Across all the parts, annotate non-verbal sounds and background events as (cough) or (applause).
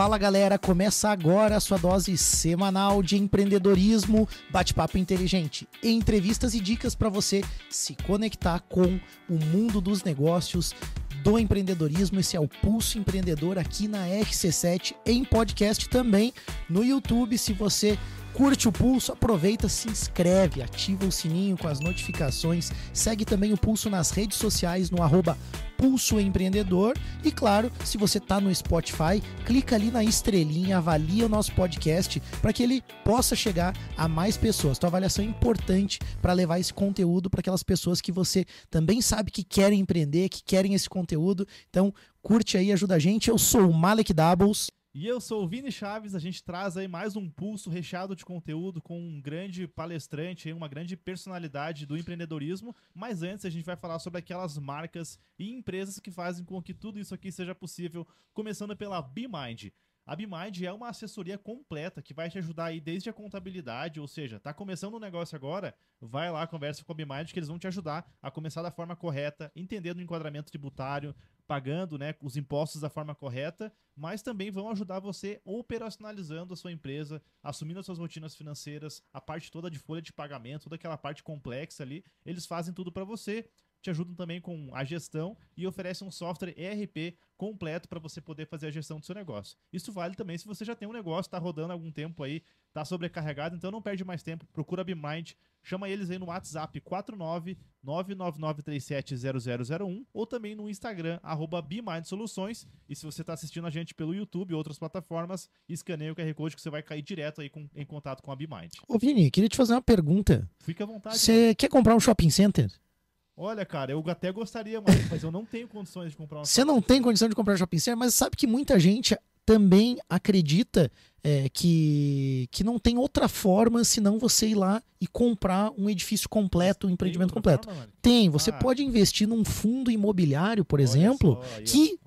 Fala galera, começa agora a sua dose semanal de empreendedorismo, bate-papo inteligente, entrevistas e dicas para você se conectar com o mundo dos negócios, do empreendedorismo. Esse é o Pulso Empreendedor aqui na RC7 em podcast também no YouTube. Se você Curte o Pulso, aproveita, se inscreve, ativa o sininho com as notificações, segue também o Pulso nas redes sociais no arroba Pulso Empreendedor e claro, se você está no Spotify, clica ali na estrelinha, avalia o nosso podcast para que ele possa chegar a mais pessoas. Tua avaliação é importante para levar esse conteúdo para aquelas pessoas que você também sabe que querem empreender, que querem esse conteúdo. Então, curte aí, ajuda a gente. Eu sou o Malek Doubles. E eu sou o Vini Chaves, a gente traz aí mais um pulso recheado de conteúdo com um grande palestrante, uma grande personalidade do empreendedorismo. Mas antes a gente vai falar sobre aquelas marcas e empresas que fazem com que tudo isso aqui seja possível, começando pela BeMind. A BeMind é uma assessoria completa que vai te ajudar aí desde a contabilidade, ou seja, tá começando um negócio agora, vai lá, conversa com a BeMind que eles vão te ajudar a começar da forma correta, entendendo o enquadramento tributário, pagando né, os impostos da forma correta, mas também vão ajudar você operacionalizando a sua empresa, assumindo as suas rotinas financeiras, a parte toda de folha de pagamento, toda aquela parte complexa ali, eles fazem tudo para você te ajudam também com a gestão e oferecem um software ERP completo para você poder fazer a gestão do seu negócio. Isso vale também se você já tem um negócio, está rodando há algum tempo aí, está sobrecarregado, então não perde mais tempo, procura a BeMind, chama eles aí no WhatsApp 49999370001 ou também no Instagram, arroba Soluções. E se você está assistindo a gente pelo YouTube e outras plataformas, escaneie o QR Code que você vai cair direto aí com, em contato com a BeMind. Ô Vini, queria te fazer uma pergunta. Fica à vontade. Você quer comprar um shopping center? Olha, cara, eu até gostaria, mais, (laughs) mas eu não tenho condições de comprar uma Você não tem condição de comprar shopping center, mas sabe que muita gente também acredita é, que, que não tem outra forma senão você ir lá e comprar um edifício completo, um empreendimento completo. Forma, tem, você ah. pode investir num fundo imobiliário, por Olha exemplo, só, que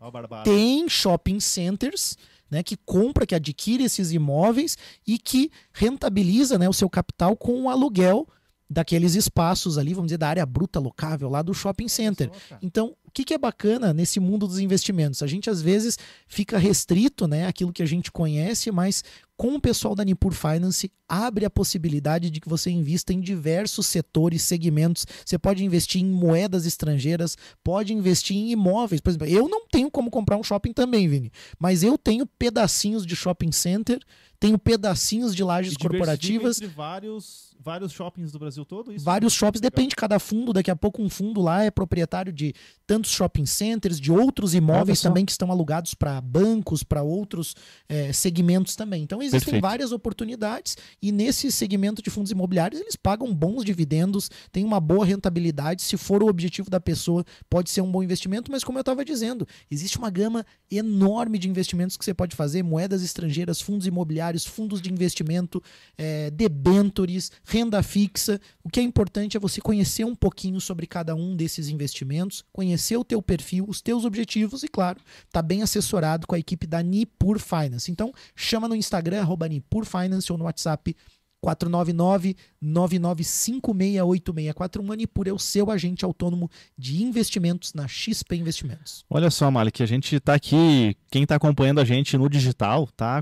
tem shopping centers. Né, que compra, que adquire esses imóveis e que rentabiliza né, o seu capital com o aluguel daqueles espaços ali, vamos dizer, da área bruta locável lá do shopping center. Então, o que, que é bacana nesse mundo dos investimentos? A gente às vezes fica restrito, né, aquilo que a gente conhece, mas com o pessoal da Nipur Finance abre a possibilidade de que você invista em diversos setores, segmentos. Você pode investir em moedas estrangeiras, pode investir em imóveis. Por exemplo, eu não tenho como comprar um shopping também, Vini, mas eu tenho pedacinhos de shopping center, tenho pedacinhos de lajes corporativas. Entre vários vários shoppings do Brasil todo? Isso? Vários shoppings, depende de cada fundo. Daqui a pouco um fundo lá é proprietário de tantos shopping centers, de outros imóveis também que estão alugados para bancos, para outros é, segmentos também. Então existem Perfeito. várias oportunidades e nesse segmento de fundos imobiliários eles pagam bons dividendos, tem uma boa rentabilidade. Se for o objetivo da pessoa, pode ser um bom investimento, mas como eu estava dizendo, existe uma gama enorme de investimentos que você pode fazer, moedas estrangeiras, fundos imobiliários, fundos de investimento, é, debentures, renda fixa. O que é importante é você conhecer um pouquinho sobre cada um desses investimentos, conhecer o teu perfil, os teus objetivos e, claro, tá bem assessorado com a equipe da Nipur Finance. Então, chama no Instagram, arroba Nipur Finance ou no WhatsApp 499-99568641. Manipur é o seu agente autônomo de investimentos na XP Investimentos. Olha só, Malik, a gente está aqui, quem está acompanhando a gente no digital, tá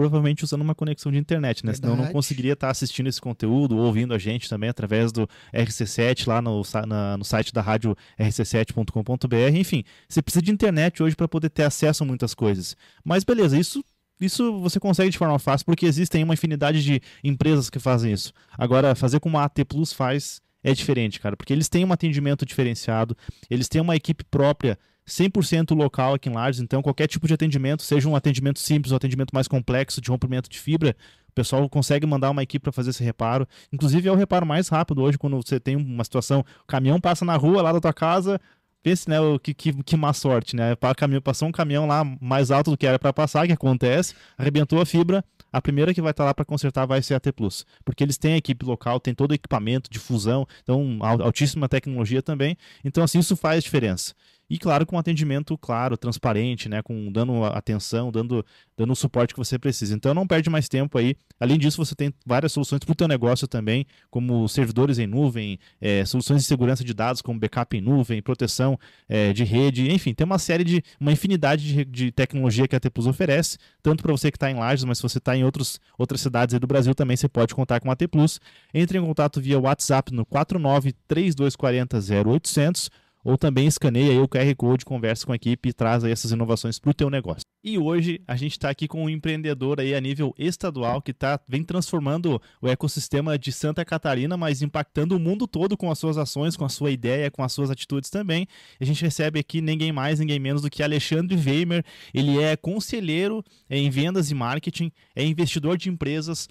provavelmente usando uma conexão de internet, né? Verdade. Senão não conseguiria estar assistindo esse conteúdo, ouvindo a gente também através do RC7 lá no, na, no site da rádio rc7.com.br. Enfim, você precisa de internet hoje para poder ter acesso a muitas coisas. Mas beleza, isso isso você consegue de forma fácil porque existem uma infinidade de empresas que fazem isso. Agora, fazer como a AT Plus faz é diferente, cara, porque eles têm um atendimento diferenciado, eles têm uma equipe própria 100% local aqui em Lages, então qualquer tipo de atendimento, seja um atendimento simples ou um atendimento mais complexo de rompimento de fibra, o pessoal consegue mandar uma equipe para fazer esse reparo. Inclusive é o reparo mais rápido hoje quando você tem uma situação, o caminhão passa na rua lá da tua casa, pense, né, que, que, que má sorte, né? Passou um caminhão lá mais alto do que era para passar, que acontece, arrebentou a fibra, a primeira que vai estar tá lá para consertar vai ser a T Plus, porque eles têm a equipe local, tem todo o equipamento de fusão, então altíssima tecnologia também. Então assim isso faz diferença. E claro, com atendimento claro, transparente, né, com dando atenção, dando dando o suporte que você precisa. Então não perde mais tempo aí. Além disso, você tem várias soluções para o teu negócio também, como servidores em nuvem, é, soluções de segurança de dados, como backup em nuvem, proteção é, de rede, enfim, tem uma série de, uma infinidade de, de tecnologia que a T Plus oferece, tanto para você que está em Lages, mas se você está em outros, outras cidades do Brasil também, você pode contar com a T Plus. Entre em contato via WhatsApp no 49 3240 0800 ou também escaneia o QR Code, conversa com a equipe e traz essas inovações para o teu negócio. E hoje a gente está aqui com um empreendedor aí a nível estadual que tá, vem transformando o ecossistema de Santa Catarina, mas impactando o mundo todo com as suas ações, com a sua ideia, com as suas atitudes também. A gente recebe aqui ninguém mais, ninguém menos do que Alexandre Weimer. Ele é conselheiro em vendas e marketing, é investidor de empresas,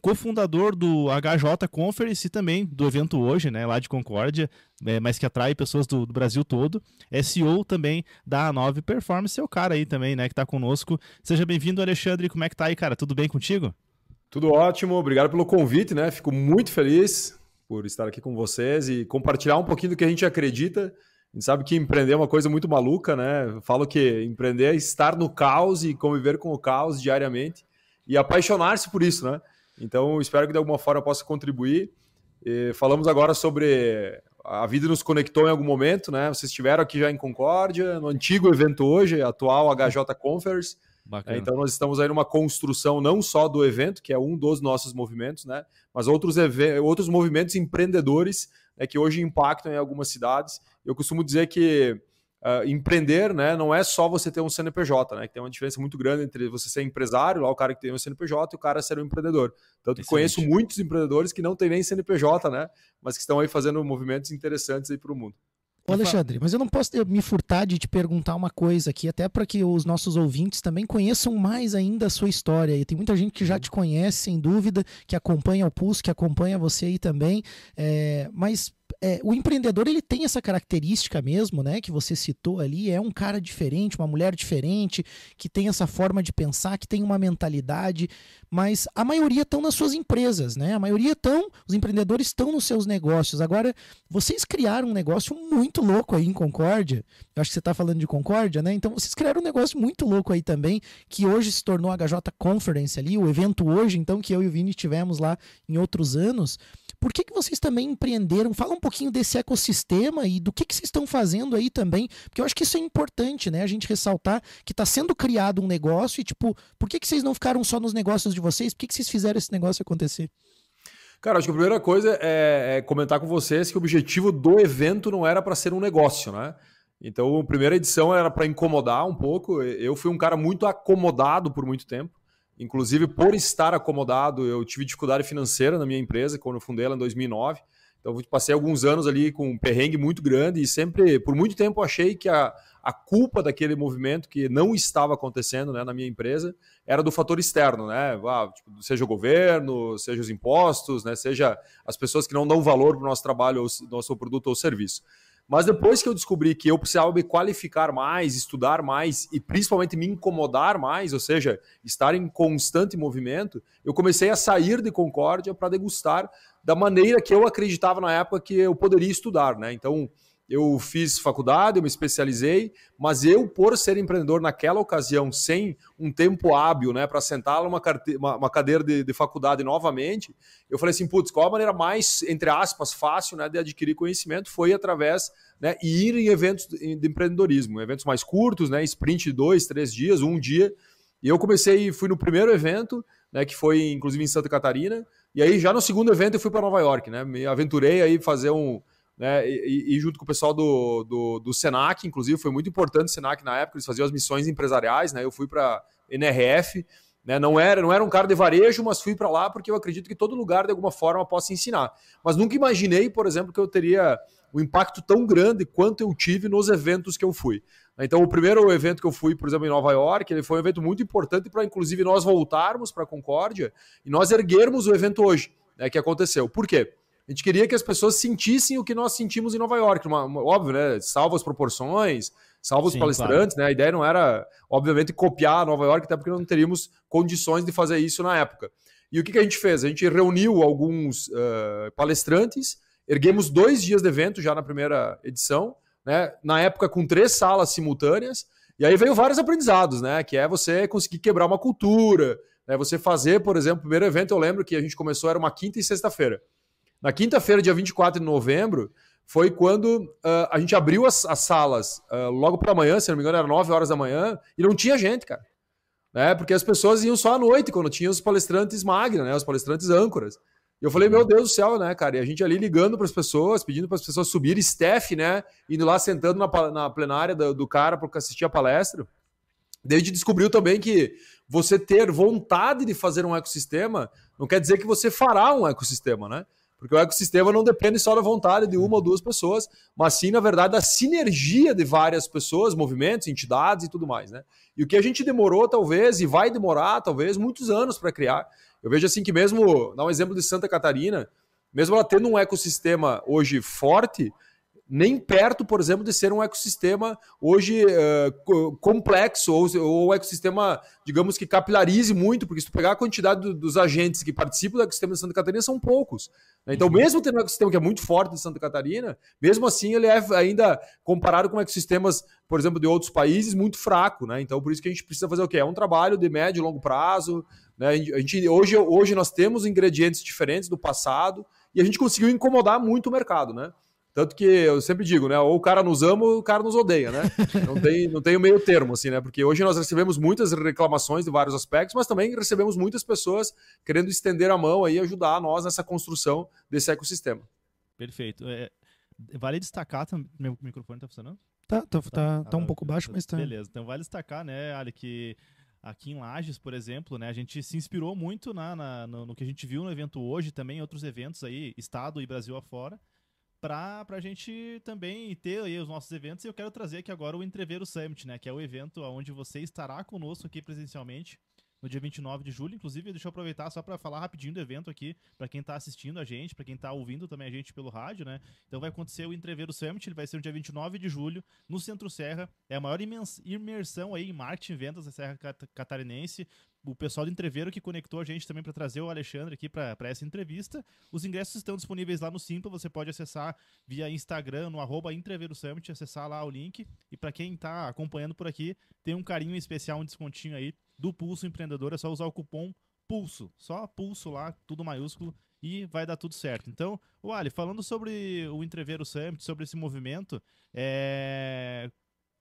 cofundador do HJ Conference e também do evento hoje, né, lá de Concórdia, é, mas que atrai pessoas do, do, Brasil todo. É CEO também da A9 Performance, é o cara aí também, né, que está conosco. Seja bem-vindo, Alexandre. Como é que tá aí, cara? Tudo bem contigo? Tudo ótimo, obrigado pelo convite, né? Fico muito feliz por estar aqui com vocês e compartilhar um pouquinho do que a gente acredita. A gente sabe que empreender é uma coisa muito maluca, né? Falo que empreender é estar no caos e conviver com o caos diariamente e apaixonar-se por isso, né? Então, espero que de alguma forma possa contribuir. E falamos agora sobre a vida nos conectou em algum momento, né? Vocês estiveram aqui já em Concórdia, no antigo evento hoje, atual HJ Conference. Bacana. Então, nós estamos aí numa construção não só do evento, que é um dos nossos movimentos, né? Mas outros, outros movimentos empreendedores né, que hoje impactam em algumas cidades. Eu costumo dizer que Uh, empreender, né, não é só você ter um CNPJ, né, que tem uma diferença muito grande entre você ser empresário, lá o cara que tem um CNPJ, e o cara ser um empreendedor. Tanto que conheço muitos empreendedores que não têm nem CNPJ, né, mas que estão aí fazendo movimentos interessantes aí para o mundo. Ô Alexandre, mas eu não posso me furtar de te perguntar uma coisa aqui, até para que os nossos ouvintes também conheçam mais ainda a sua história. E tem muita gente que já te conhece, sem dúvida, que acompanha o Pulso, que acompanha você aí também. É, mas é, o empreendedor ele tem essa característica mesmo, né? Que você citou ali, é um cara diferente, uma mulher diferente, que tem essa forma de pensar, que tem uma mentalidade, mas a maioria estão nas suas empresas, né? A maioria estão, os empreendedores estão nos seus negócios. Agora, vocês criaram um negócio muito louco aí em Concórdia. Eu acho que você está falando de Concórdia, né? Então vocês criaram um negócio muito louco aí também, que hoje se tornou a HJ Conference ali, o evento hoje, então, que eu e o Vini tivemos lá em outros anos. Por que, que vocês também empreenderam? Fala um pouquinho desse ecossistema e do que, que vocês estão fazendo aí também, porque eu acho que isso é importante, né? A gente ressaltar que está sendo criado um negócio e, tipo, por que, que vocês não ficaram só nos negócios de vocês? Por que, que vocês fizeram esse negócio acontecer? Cara, acho que a primeira coisa é, é comentar com vocês que o objetivo do evento não era para ser um negócio, né? Então, a primeira edição era para incomodar um pouco. Eu fui um cara muito acomodado por muito tempo. Inclusive, por estar acomodado, eu tive dificuldade financeira na minha empresa quando eu fundei ela em 2009. Então, passei alguns anos ali com um perrengue muito grande e sempre, por muito tempo, achei que a, a culpa daquele movimento que não estava acontecendo né, na minha empresa era do fator externo, né? Ah, tipo, seja o governo, seja os impostos, né, seja as pessoas que não dão valor para o nosso trabalho, ou nosso produto ou serviço. Mas depois que eu descobri que eu precisava me qualificar mais, estudar mais e principalmente me incomodar mais, ou seja, estar em constante movimento, eu comecei a sair de Concórdia para degustar da maneira que eu acreditava na época que eu poderia estudar, né? Então, eu fiz faculdade, eu me especializei, mas eu, por ser empreendedor naquela ocasião, sem um tempo hábil né, para sentar numa uma, cadeira de, de, faculdade novamente, eu falei assim, putz, qual a maneira mais, entre aspas, fácil né, de adquirir conhecimento? Foi através né, e ir em eventos de empreendedorismo, eventos mais curtos, né, sprint de dois, três dias, um dia. E eu comecei, fui no primeiro evento, né, que foi inclusive em Santa Catarina, e aí já no segundo evento eu fui para Nova York, né, me aventurei aí fazer um né, e, e, junto com o pessoal do, do, do, Senac, inclusive, foi muito importante o Senac na época, eles faziam as missões empresariais, né, eu fui para NRF, né, não, era, não era um cara de varejo, mas fui para lá porque eu acredito que todo lugar, de alguma forma, possa ensinar. Mas nunca imaginei, por exemplo, que eu teria um impacto tão grande quanto eu tive nos eventos que eu fui. Então, o primeiro evento que eu fui, por exemplo, em Nova York, ele foi um evento muito importante para, inclusive, nós voltarmos para a Concórdia e nós erguermos o evento hoje, né, que aconteceu. Por quê? A gente queria que as pessoas sentissem o que nós sentimos em Nova York, uma, uma, óbvio, né? Salvo as proporções, salvo os Sim, palestrantes, claro. né? A ideia não era, obviamente, copiar Nova York, até porque não teríamos condições de fazer isso na época. E o que, que a gente fez? A gente reuniu alguns uh, palestrantes, erguemos dois dias de evento já na primeira edição, né? Na época com três salas simultâneas, e aí veio vários aprendizados, né? Que é você conseguir quebrar uma cultura, né? Você fazer, por exemplo, o primeiro evento eu lembro que a gente começou era uma quinta e sexta-feira. Na quinta-feira, dia 24 de novembro, foi quando uh, a gente abriu as, as salas uh, logo pela manhã, se não me engano, era 9 horas da manhã, e não tinha gente, cara. Né? Porque as pessoas iam só à noite, quando tinha os palestrantes magna, né? Os palestrantes âncoras. E eu falei, meu Deus do céu, né, cara? E a gente ali ligando para as pessoas, pedindo para as pessoas subirem, Steph, né? Indo lá sentando na, na plenária do, do cara para assistir a palestra. Daí a gente descobriu também que você ter vontade de fazer um ecossistema não quer dizer que você fará um ecossistema, né? Porque o ecossistema não depende só da vontade de uma ou duas pessoas, mas sim, na verdade, da sinergia de várias pessoas, movimentos, entidades e tudo mais, né? E o que a gente demorou, talvez, e vai demorar, talvez, muitos anos para criar. Eu vejo assim que mesmo, dar um exemplo de Santa Catarina, mesmo ela tendo um ecossistema hoje forte, nem perto, por exemplo, de ser um ecossistema hoje uh, complexo ou, ou um ecossistema, digamos que capilarize muito, porque se tu pegar a quantidade do, dos agentes que participam do ecossistema de Santa Catarina são poucos. Né? Então, uhum. mesmo tendo um ecossistema que é muito forte de Santa Catarina, mesmo assim ele é ainda comparado com ecossistemas, por exemplo, de outros países, muito fraco. Né? Então, por isso que a gente precisa fazer o quê? É um trabalho de médio e longo prazo. Né? A gente, hoje, hoje nós temos ingredientes diferentes do passado e a gente conseguiu incomodar muito o mercado, né? Tanto que eu sempre digo, né? Ou o cara nos ama ou o cara nos odeia, né? (laughs) Não tem, não tem o meio termo, assim, né? Porque hoje nós recebemos muitas reclamações de vários aspectos, mas também recebemos muitas pessoas querendo estender a mão e ajudar nós nessa construção desse ecossistema. Perfeito. É, vale destacar também. Meu microfone tá funcionando? Tá, tá, tá, tá, tá um pouco baixo, mas tá. Beleza. Então vale destacar, né, Ali, que aqui em Lages, por exemplo, né, a gente se inspirou muito na, na no, no, que a gente viu no evento hoje, também em outros eventos aí, estado e Brasil afora para a gente também ter os nossos eventos. E eu quero trazer aqui agora o Entreveiro Summit, né? Que é o evento onde você estará conosco aqui presencialmente no dia 29 de julho. Inclusive, deixa eu aproveitar só para falar rapidinho do evento aqui, para quem está assistindo a gente, para quem está ouvindo também a gente pelo rádio, né? Então vai acontecer o Entreveiro Summit, ele vai ser no dia 29 de julho, no Centro Serra. É a maior imersão aí em marketing e vendas da Serra Catarinense o pessoal do Entreveiro que conectou a gente também para trazer o Alexandre aqui para essa entrevista. Os ingressos estão disponíveis lá no Simpla, você pode acessar via Instagram, no arroba Entreveiro Summit, acessar lá o link. E para quem está acompanhando por aqui, tem um carinho especial, um descontinho aí do Pulso Empreendedor, é só usar o cupom PULSO, só PULSO lá, tudo maiúsculo, e vai dar tudo certo. Então, o Ali, falando sobre o Entreveiro Summit, sobre esse movimento, é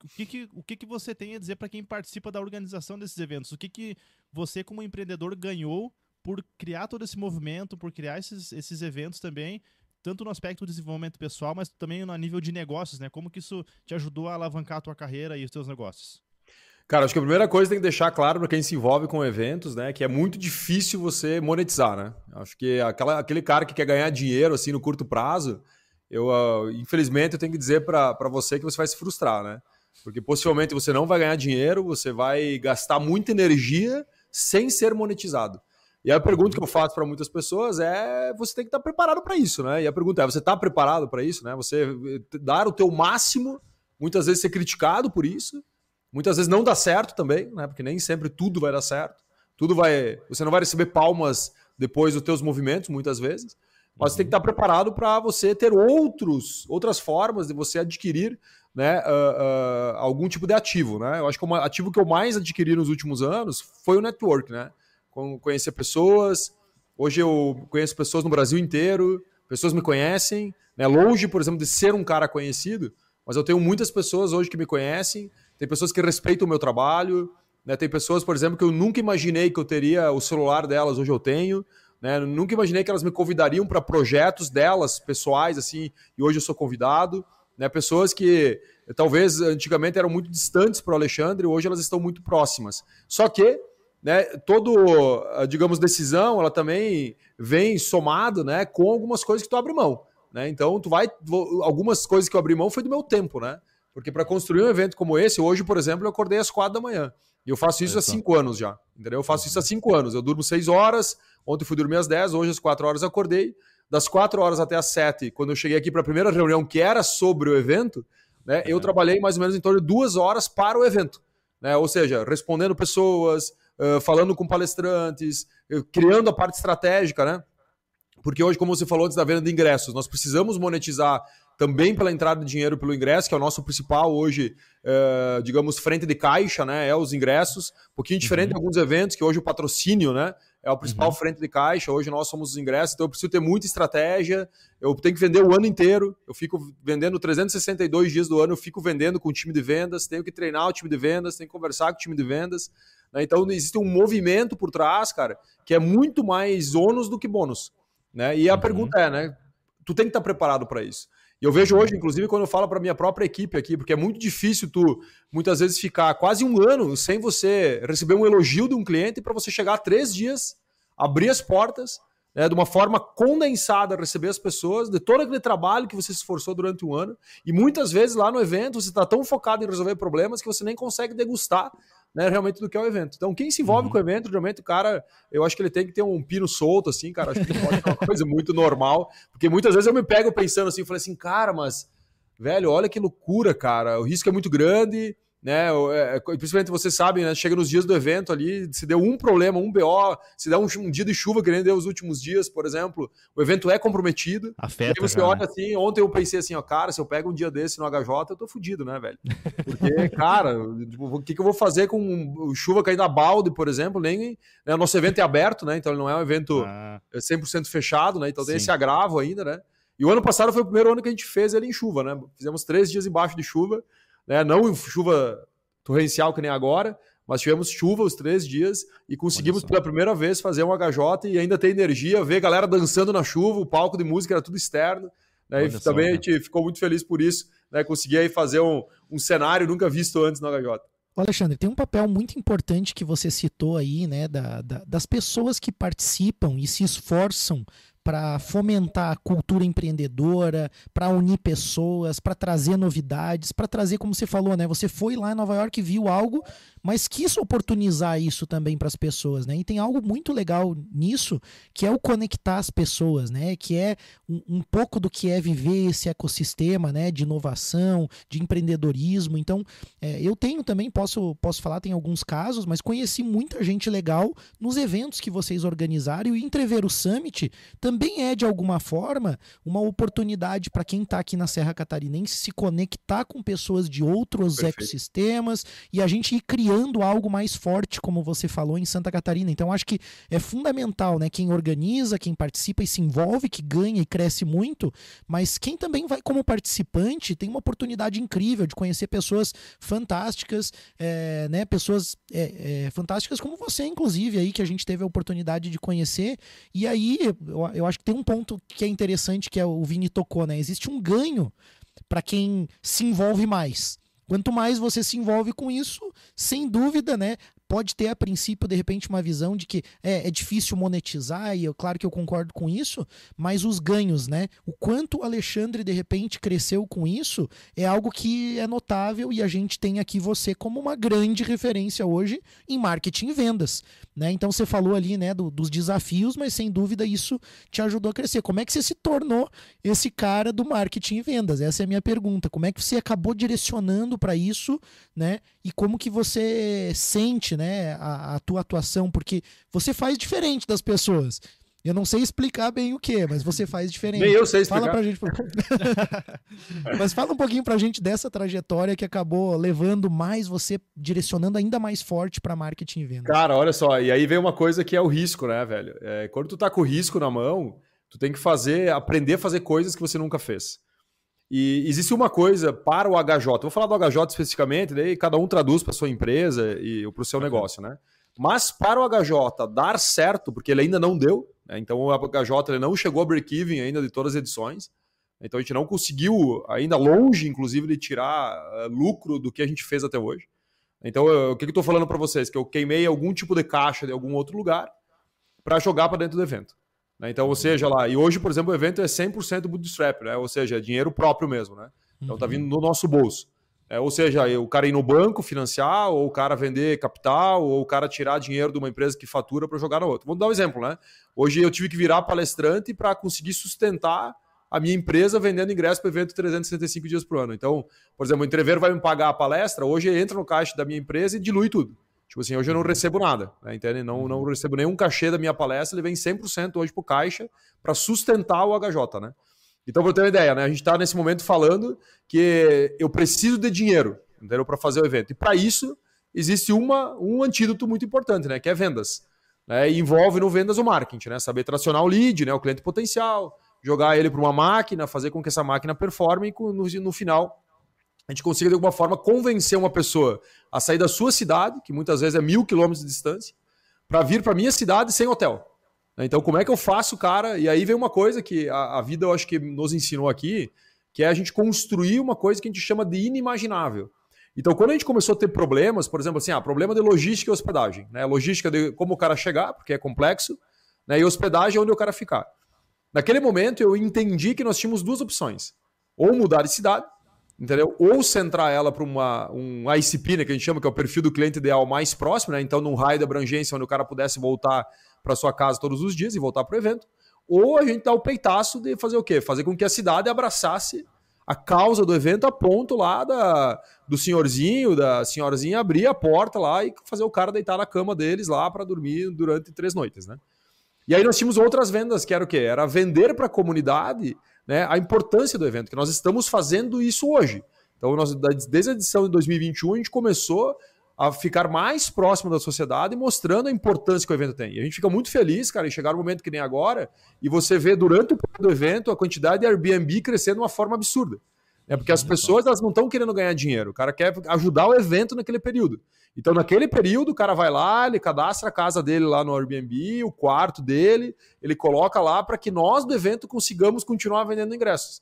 o que, que, o que, que você tem a dizer para quem participa da organização desses eventos? O que, que você, como empreendedor, ganhou por criar todo esse movimento, por criar esses, esses eventos também, tanto no aspecto do desenvolvimento pessoal, mas também no nível de negócios, né? Como que isso te ajudou a alavancar a tua carreira e os teus negócios? Cara, acho que a primeira coisa tem que deixar claro para quem se envolve com eventos, né, que é muito difícil você monetizar, né? Acho que aquela, aquele cara que quer ganhar dinheiro assim no curto prazo, eu uh, infelizmente eu tenho que dizer para você que você vai se frustrar, né? Porque possivelmente você não vai ganhar dinheiro, você vai gastar muita energia sem ser monetizado. E a pergunta que eu faço para muitas pessoas é: você tem que estar preparado para isso, né? E a pergunta é: você está preparado para isso, né? Você dar o teu máximo, muitas vezes ser criticado por isso, muitas vezes não dá certo também, né? Porque nem sempre tudo vai dar certo. Tudo vai, você não vai receber palmas depois dos teus movimentos, muitas vezes. Mas você tem que estar preparado para você ter outros, outras formas de você adquirir né, uh, uh, algum tipo de ativo. Né? Eu acho que o ativo que eu mais adquiri nos últimos anos foi o network. Né? Conhecer pessoas. Hoje eu conheço pessoas no Brasil inteiro, pessoas me conhecem. Né? Longe, por exemplo, de ser um cara conhecido, mas eu tenho muitas pessoas hoje que me conhecem. Tem pessoas que respeitam o meu trabalho. Né? Tem pessoas, por exemplo, que eu nunca imaginei que eu teria o celular delas, hoje eu tenho. Né? Nunca imaginei que elas me convidariam para projetos delas, pessoais, assim, e hoje eu sou convidado. Né? Pessoas que talvez antigamente eram muito distantes para o Alexandre, hoje elas estão muito próximas. Só que né, todo, digamos, decisão, ela também vem somado né, com algumas coisas que tu abre mão. Né? Então, tu vai. Algumas coisas que eu abri mão foi do meu tempo, né? Porque para construir um evento como esse, hoje, por exemplo, eu acordei às quatro da manhã. E eu faço isso há cinco anos já. Entendeu? Eu faço isso há cinco anos. Eu durmo seis horas, ontem fui dormir às dez, hoje às quatro horas acordei das quatro horas até as sete, quando eu cheguei aqui para a primeira reunião, que era sobre o evento, né, eu trabalhei mais ou menos em torno de duas horas para o evento. Né? Ou seja, respondendo pessoas, uh, falando com palestrantes, uh, criando a parte estratégica, né? porque hoje, como você falou antes da venda de ingressos, nós precisamos monetizar também pela entrada de dinheiro pelo ingresso, que é o nosso principal hoje, é, digamos, frente de caixa, né? É os ingressos. Um pouquinho diferente uhum. de alguns eventos, que hoje o patrocínio, né? É o principal uhum. frente de caixa. Hoje nós somos os ingressos, então eu preciso ter muita estratégia. Eu tenho que vender o ano inteiro. Eu fico vendendo 362 dias do ano, eu fico vendendo com o time de vendas, tenho que treinar o time de vendas, tenho que conversar com o time de vendas. Né? Então existe um movimento por trás, cara, que é muito mais ônus do que bônus. Né? E a uhum. pergunta é, né? Tu tem que estar preparado para isso. E eu vejo hoje, inclusive, quando eu falo para minha própria equipe aqui, porque é muito difícil tu, muitas vezes, ficar quase um ano sem você receber um elogio de um cliente para você chegar a três dias, abrir as portas, né, de uma forma condensada, receber as pessoas, de todo aquele trabalho que você se esforçou durante um ano. E muitas vezes lá no evento você está tão focado em resolver problemas que você nem consegue degustar né, realmente do que é o evento. Então, quem se envolve uhum. com o evento, realmente o cara, eu acho que ele tem que ter um pino solto, assim, cara. Acho que pode ser uma (laughs) coisa muito normal. Porque muitas vezes eu me pego pensando assim, falei assim, cara, mas, velho, olha que loucura, cara. O risco é muito grande né? É, é, principalmente você sabe, né? Chega nos dias do evento ali, se deu um problema, um BO, se der um, um dia de chuva que nem deu os últimos dias, por exemplo, o evento é comprometido. Afeta. E você olha assim, ontem eu pensei assim, ó, cara, se eu pego um dia desse no HJ, eu tô fudido, né, velho? Porque, (laughs) cara, tipo, o que, que eu vou fazer com chuva cair na balde, por exemplo? Nem. Né, o nosso evento é aberto, né? Então ele não é um evento ah. 100% fechado, né? Então tem Sim. esse agravo ainda, né? E o ano passado foi o primeiro ano que a gente fez ele em chuva, né? Fizemos três dias embaixo de chuva né? Não chuva torrencial que nem agora, mas tivemos chuva os três dias e conseguimos pela primeira vez fazer um HJ e ainda ter energia, ver a galera dançando na chuva, o palco de música era tudo externo. Né? E também só, a gente ficou muito feliz por isso, né? Conseguir aí fazer um, um cenário nunca visto antes no HJ. Alexandre, tem um papel muito importante que você citou aí, né, da, da, das pessoas que participam e se esforçam para fomentar a cultura empreendedora, para unir pessoas, para trazer novidades, para trazer, como você falou, né? Você foi lá em Nova York e viu algo, mas quis oportunizar isso também para as pessoas, né? E tem algo muito legal nisso, que é o conectar as pessoas, né? Que é um, um pouco do que é viver esse ecossistema, né? De inovação, de empreendedorismo. Então, é, eu tenho também, posso, posso falar, tem alguns casos, mas conheci muita gente legal nos eventos que vocês organizaram e o Entrever o Summit também também é, de alguma forma, uma oportunidade para quem está aqui na Serra Catarinense se conectar com pessoas de outros Perfeito. ecossistemas e a gente ir criando algo mais forte, como você falou, em Santa Catarina. Então, acho que é fundamental, né? Quem organiza, quem participa e se envolve, que ganha e cresce muito, mas quem também vai como participante tem uma oportunidade incrível de conhecer pessoas fantásticas, é, né? Pessoas é, é, fantásticas como você, inclusive, aí, que a gente teve a oportunidade de conhecer. E aí, eu, eu acho que tem um ponto que é interessante que é o Vini tocou, né? Existe um ganho para quem se envolve mais. Quanto mais você se envolve com isso, sem dúvida, né? Pode ter a princípio de repente uma visão de que é, é difícil monetizar e eu claro que eu concordo com isso, mas os ganhos, né? O quanto o Alexandre de repente cresceu com isso é algo que é notável e a gente tem aqui você como uma grande referência hoje em marketing e vendas, né? Então você falou ali, né, do, dos desafios, mas sem dúvida isso te ajudou a crescer. Como é que você se tornou esse cara do marketing e vendas? Essa é a minha pergunta. Como é que você acabou direcionando para isso, né? E como que você sente né, a, a tua atuação, porque você faz diferente das pessoas. Eu não sei explicar bem o que, mas você faz (laughs) diferente. Nem eu sei explicar. Fala pra gente. (laughs) mas fala um pouquinho pra gente dessa trajetória que acabou levando mais você, direcionando ainda mais forte para marketing e venda. Cara, olha só, e aí vem uma coisa que é o risco, né, velho? É, quando tu tá com o risco na mão, tu tem que fazer, aprender a fazer coisas que você nunca fez. E existe uma coisa para o HJ, vou falar do HJ especificamente, daí cada um traduz para sua empresa e para o seu negócio, né? Mas para o HJ dar certo, porque ele ainda não deu, né? então o HJ ele não chegou a break-even ainda de todas as edições, então a gente não conseguiu, ainda longe, inclusive, de tirar uh, lucro do que a gente fez até hoje. Então, eu, o que, que eu estou falando para vocês? Que eu queimei algum tipo de caixa de algum outro lugar para jogar para dentro do evento. Né? Então, ou seja, lá, e hoje, por exemplo, o evento é 100% bootstrap, né? ou seja, é dinheiro próprio mesmo. Né? Então, está vindo no nosso bolso. É, ou seja, o cara ir no banco financiar, ou o cara vender capital, ou o cara tirar dinheiro de uma empresa que fatura para jogar na outra. Vamos dar um exemplo, né? Hoje eu tive que virar palestrante para conseguir sustentar a minha empresa vendendo ingresso para evento 365 dias por ano. Então, por exemplo, o entreveiro vai me pagar a palestra, hoje entra no caixa da minha empresa e dilui tudo. Tipo assim, hoje eu não recebo nada, né, entende? Não, não uhum. recebo nenhum cachê da minha palestra, ele vem 100% hoje pro caixa para sustentar o HJ, né? Então, para ter uma ideia, né? A gente está nesse momento falando que eu preciso de dinheiro, entendeu? Para fazer o evento. E para isso, existe uma, um antídoto muito importante, né? Que é vendas. Né? E envolve no vendas o marketing, né? Saber tracionar o lead, né? O cliente potencial, jogar ele para uma máquina, fazer com que essa máquina performe e no, no final a gente consiga de alguma forma convencer uma pessoa a sair da sua cidade, que muitas vezes é mil quilômetros de distância, para vir para minha cidade sem hotel. Então, como é que eu faço, cara? E aí vem uma coisa que a, a, vida eu acho que nos ensinou aqui, que é a gente construir uma coisa que a gente chama de inimaginável. Então, quando a gente começou a ter problemas, por exemplo, assim, ah, problema de logística e hospedagem, né? Logística de como o cara chegar, porque é complexo, né? E hospedagem é onde o cara ficar. Naquele momento, eu entendi que nós tínhamos duas opções: ou mudar de cidade, entendeu? Ou centrar ela para um ICP, né, que a gente chama que é o perfil do cliente ideal mais próximo, né? Então, num raio de abrangência onde o cara pudesse voltar para sua casa todos os dias e voltar para o evento. Ou a gente dá o peitaço de fazer o quê? Fazer com que a cidade abraçasse a causa do evento a ponto lá da, do senhorzinho, da senhorzinha abrir a porta lá e fazer o cara deitar na cama deles lá para dormir durante três noites, né? E aí nós tínhamos outras vendas, que era o quê? Era vender para a comunidade né, a importância do evento, que nós estamos fazendo isso hoje. Então, nós, desde a edição de 2021, a gente começou a ficar mais próximo da sociedade, mostrando a importância que o evento tem. E a gente fica muito feliz, cara, em chegar no momento que nem agora, e você vê durante o evento a quantidade de Airbnb crescendo de uma forma absurda. É porque as pessoas elas não estão querendo ganhar dinheiro, o cara quer ajudar o evento naquele período. Então, naquele período, o cara vai lá, ele cadastra a casa dele lá no Airbnb, o quarto dele, ele coloca lá para que nós do evento consigamos continuar vendendo ingressos.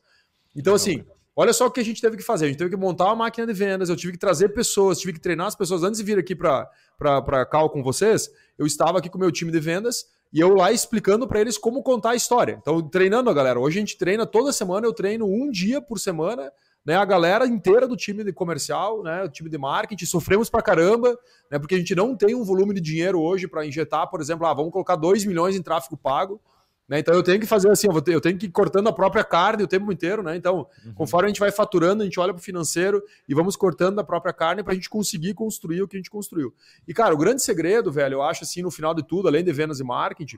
Então, assim, olha só o que a gente teve que fazer. A gente teve que montar uma máquina de vendas, eu tive que trazer pessoas, tive que treinar as pessoas. Antes de vir aqui para cal com vocês, eu estava aqui com o meu time de vendas e eu lá explicando para eles como contar a história. Então, treinando a galera. Hoje a gente treina toda semana, eu treino um dia por semana né, a galera inteira do time de comercial, né, o time de marketing, sofremos pra caramba, né, porque a gente não tem um volume de dinheiro hoje para injetar, por exemplo, ah, vamos colocar 2 milhões em tráfego pago, né, então eu tenho que fazer assim, eu tenho que ir cortando a própria carne o tempo inteiro, né, então uhum. conforme a gente vai faturando, a gente olha para o financeiro e vamos cortando a própria carne para a gente conseguir construir o que a gente construiu. E cara, o grande segredo, velho, eu acho assim, no final de tudo, além de vendas e marketing,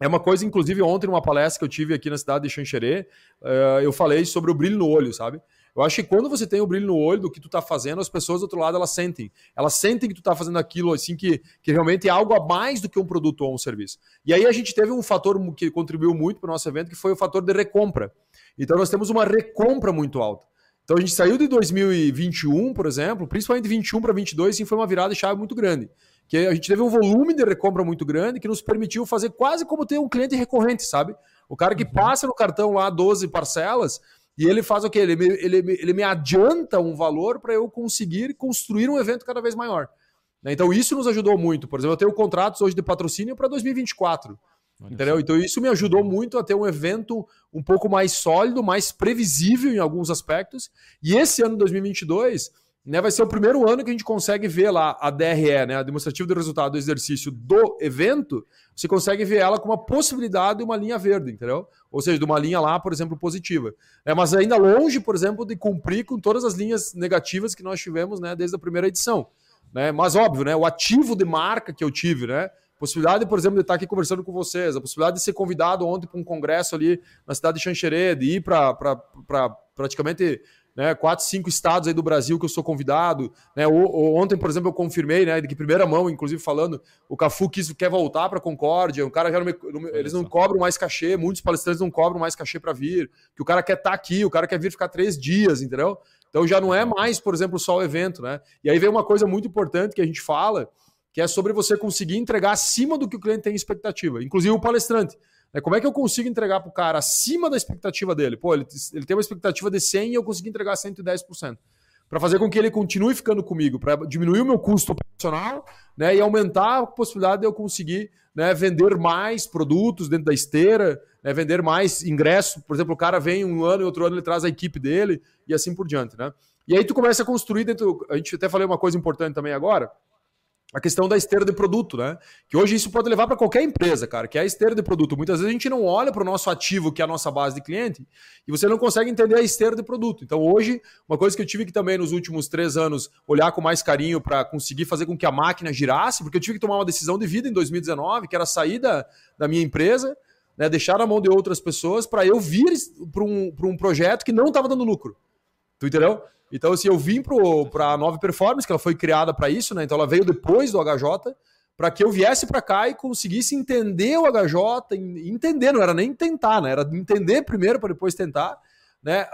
é uma coisa, inclusive, ontem, numa palestra que eu tive aqui na cidade de Xanxerê, uh, eu falei sobre o brilho no olho, sabe? Eu acho que quando você tem o brilho no olho do que tu tá fazendo, as pessoas do outro lado elas sentem. Elas sentem que tu tá fazendo aquilo assim que, que realmente é algo a mais do que um produto ou um serviço. E aí a gente teve um fator que contribuiu muito para o nosso evento, que foi o fator de recompra. Então nós temos uma recompra muito alta. Então a gente saiu de 2021, por exemplo, principalmente de 21 para 22, sim, foi uma virada de chave muito grande. Que a gente teve um volume de recompra muito grande que nos permitiu fazer quase como ter um cliente recorrente, sabe? O cara que uhum. passa no cartão lá 12 parcelas, e ele faz o quê? Ele me, ele, ele me adianta um valor para eu conseguir construir um evento cada vez maior. Né? Então isso nos ajudou muito. Por exemplo, eu tenho contratos hoje de patrocínio para 2024. Olha entendeu? Assim. Então isso me ajudou muito a ter um evento um pouco mais sólido, mais previsível em alguns aspectos. E esse ano 2022 né, vai ser o primeiro ano que a gente consegue ver lá a DRE, né, a demonstrativa de resultado do exercício do evento, você consegue ver ela com uma possibilidade de uma linha verde, entendeu? Ou seja, de uma linha lá, por exemplo, positiva. É, mas ainda longe, por exemplo, de cumprir com todas as linhas negativas que nós tivemos né, desde a primeira edição. Né? Mas óbvio, né, o ativo de marca que eu tive, né? Possibilidade, por exemplo, de estar aqui conversando com vocês, a possibilidade de ser convidado ontem para um congresso ali na cidade de Xanxerê, de ir para pra, praticamente né, quatro, cinco estados aí do Brasil que eu sou convidado. Né, ontem, por exemplo, eu confirmei, né, de que primeira mão, inclusive falando, o Cafu quis, quer voltar para a Concórdia, o cara já não eles não cobram mais cachê, muitos palestrantes não cobram mais cachê para vir, que o cara quer estar tá aqui, o cara quer vir ficar três dias, entendeu? Então já não é mais, por exemplo, só o evento, né? E aí vem uma coisa muito importante que a gente fala, que é sobre você conseguir entregar acima do que o cliente tem expectativa, inclusive o palestrante. Né? Como é que eu consigo entregar para o cara acima da expectativa dele? Pô, ele, ele tem uma expectativa de 100 e eu consegui entregar 110%. Para fazer com que ele continue ficando comigo, para diminuir o meu custo operacional né, e aumentar a possibilidade de eu conseguir né, vender mais produtos dentro da esteira, né, vender mais ingressos. Por exemplo, o cara vem um ano e outro ano ele traz a equipe dele e assim por diante. Né? E aí tu começa a construir dentro. A gente até falei uma coisa importante também agora, a questão da esteira de produto, né? Que hoje isso pode levar para qualquer empresa, cara, que é a esteira de produto. Muitas vezes a gente não olha para o nosso ativo, que é a nossa base de cliente, e você não consegue entender a esteira de produto. Então, hoje, uma coisa que eu tive que também nos últimos três anos olhar com mais carinho para conseguir fazer com que a máquina girasse, porque eu tive que tomar uma decisão de vida em 2019, que era sair da, da minha empresa, né, deixar na mão de outras pessoas para eu vir para um, um projeto que não estava dando lucro. Tu entendeu? Então, assim, eu vim para a Nova Performance, que ela foi criada para isso, né? Então, ela veio depois do HJ, para que eu viesse para cá e conseguisse entender o HJ, entender, não era nem tentar, né? Era entender primeiro para depois tentar, né?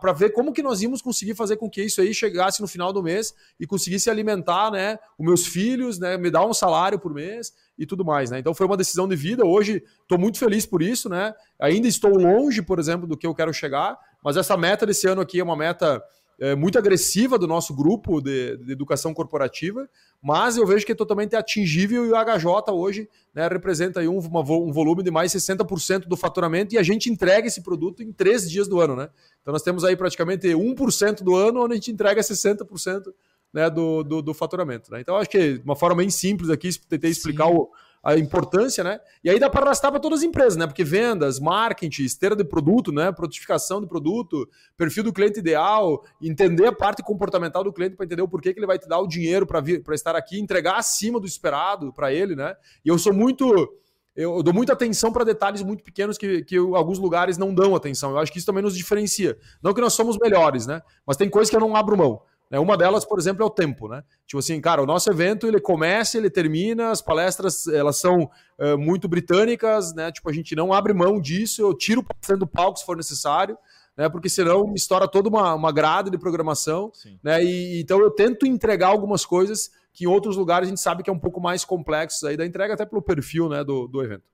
Para ver como que nós íamos conseguir fazer com que isso aí chegasse no final do mês e conseguisse alimentar, né? Os meus filhos, né? Me dar um salário por mês e tudo mais, né? Então foi uma decisão de vida. Hoje estou muito feliz por isso, né? Ainda estou longe, por exemplo, do que eu quero chegar, mas essa meta desse ano aqui é uma meta é, muito agressiva do nosso grupo de, de, educação corporativa, mas eu vejo que é totalmente atingível e o HJ hoje né, representa aí um, uma, um volume de mais 60% do faturamento e a gente entrega esse produto em três dias do ano. Né? Então nós temos aí praticamente 1% do ano onde a gente entrega 60% né, do, do, do, faturamento. Né? Então acho que de uma forma bem simples aqui, tentei explicar o a importância, né? E aí dá para arrastar para todas as empresas, né? Porque vendas, marketing, esteira de produto, né? Produtificação de produto, perfil do cliente ideal, entender a parte comportamental do cliente para entender o porquê que ele vai te dar o dinheiro para vir para estar aqui, entregar acima do esperado para ele, né? E eu sou muito eu dou muita atenção para detalhes muito pequenos que, que eu, alguns lugares não dão atenção. Eu acho que isso também nos diferencia. Não que nós somos melhores, né? Mas tem coisas que eu não abro mão. Né? Uma delas, por exemplo, é o tempo, né? Tipo assim, cara, o nosso evento ele começa, ele termina, as palestras elas são uh, muito britânicas, né? Tipo, a gente não abre mão disso, eu tiro o do palco se for necessário, né? Porque senão me estoura toda uma, uma grade de programação, Sim. né? E, então eu tento entregar algumas coisas que em outros lugares a gente sabe que é um pouco mais complexo aí da entrega até pelo perfil, né, do, do evento.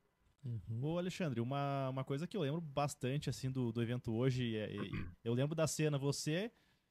Uhum. Ô Alexandre, uma, uma coisa que eu lembro bastante assim do, do evento hoje, é, é, eu lembro da cena, você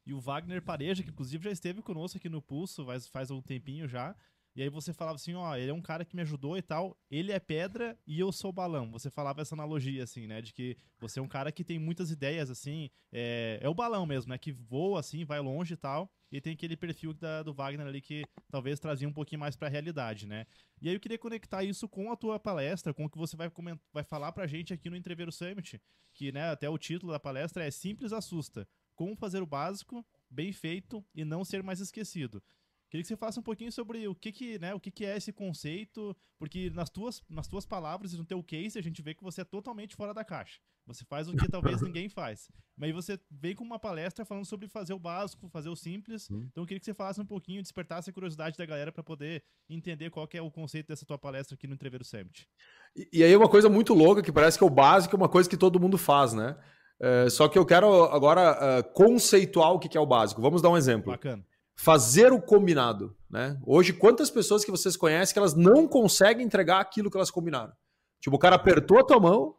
e o Wagner Pareja, que inclusive já esteve conosco aqui no Pulso, faz, faz um tempinho já. E aí você falava assim, ó, ele é um cara que me ajudou e tal, ele é pedra e eu sou balão. Você falava essa analogia, assim, né, de que você é um cara que tem muitas ideias, assim, é, é o balão mesmo, né, que voa, assim, vai longe e tal, e tem aquele perfil da, do Wagner ali que talvez trazia um pouquinho mais para a realidade, né. E aí eu queria conectar isso com a tua palestra, com o que você vai, vai falar pra gente aqui no Entreveiro Summit, que, né, até o título da palestra é Simples Assusta como fazer o básico bem feito e não ser mais esquecido. Queria que você falasse um pouquinho sobre o que, que, né, o que, que é esse conceito, porque nas tuas, nas tuas palavras e no teu case a gente vê que você é totalmente fora da caixa. Você faz o que talvez (laughs) ninguém faz. Mas aí você vem com uma palestra falando sobre fazer o básico, fazer o simples. Hum. Então eu queria que você falasse um pouquinho, despertasse a curiosidade da galera para poder entender qual que é o conceito dessa tua palestra aqui no Entreveiro Summit. E, e aí uma coisa muito louca, que parece que é o básico, é uma coisa que todo mundo faz, né? É, só que eu quero agora uh, conceituar o que, que é o básico. Vamos dar um exemplo. Bacana. Fazer o combinado. Né? Hoje, quantas pessoas que vocês conhecem que elas não conseguem entregar aquilo que elas combinaram? Tipo, o cara apertou a tua mão,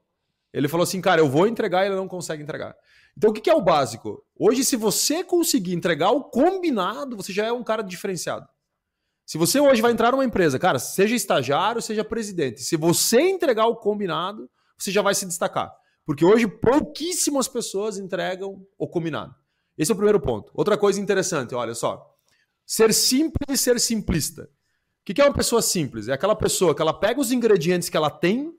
ele falou assim, cara, eu vou entregar e ele não consegue entregar. Então, o que, que é o básico? Hoje, se você conseguir entregar o combinado, você já é um cara diferenciado. Se você hoje vai entrar numa empresa, cara, seja estagiário, seja presidente, se você entregar o combinado, você já vai se destacar. Porque hoje pouquíssimas pessoas entregam o combinado. Esse é o primeiro ponto. Outra coisa interessante, olha só. Ser simples e ser simplista. O que é uma pessoa simples? É aquela pessoa que ela pega os ingredientes que ela tem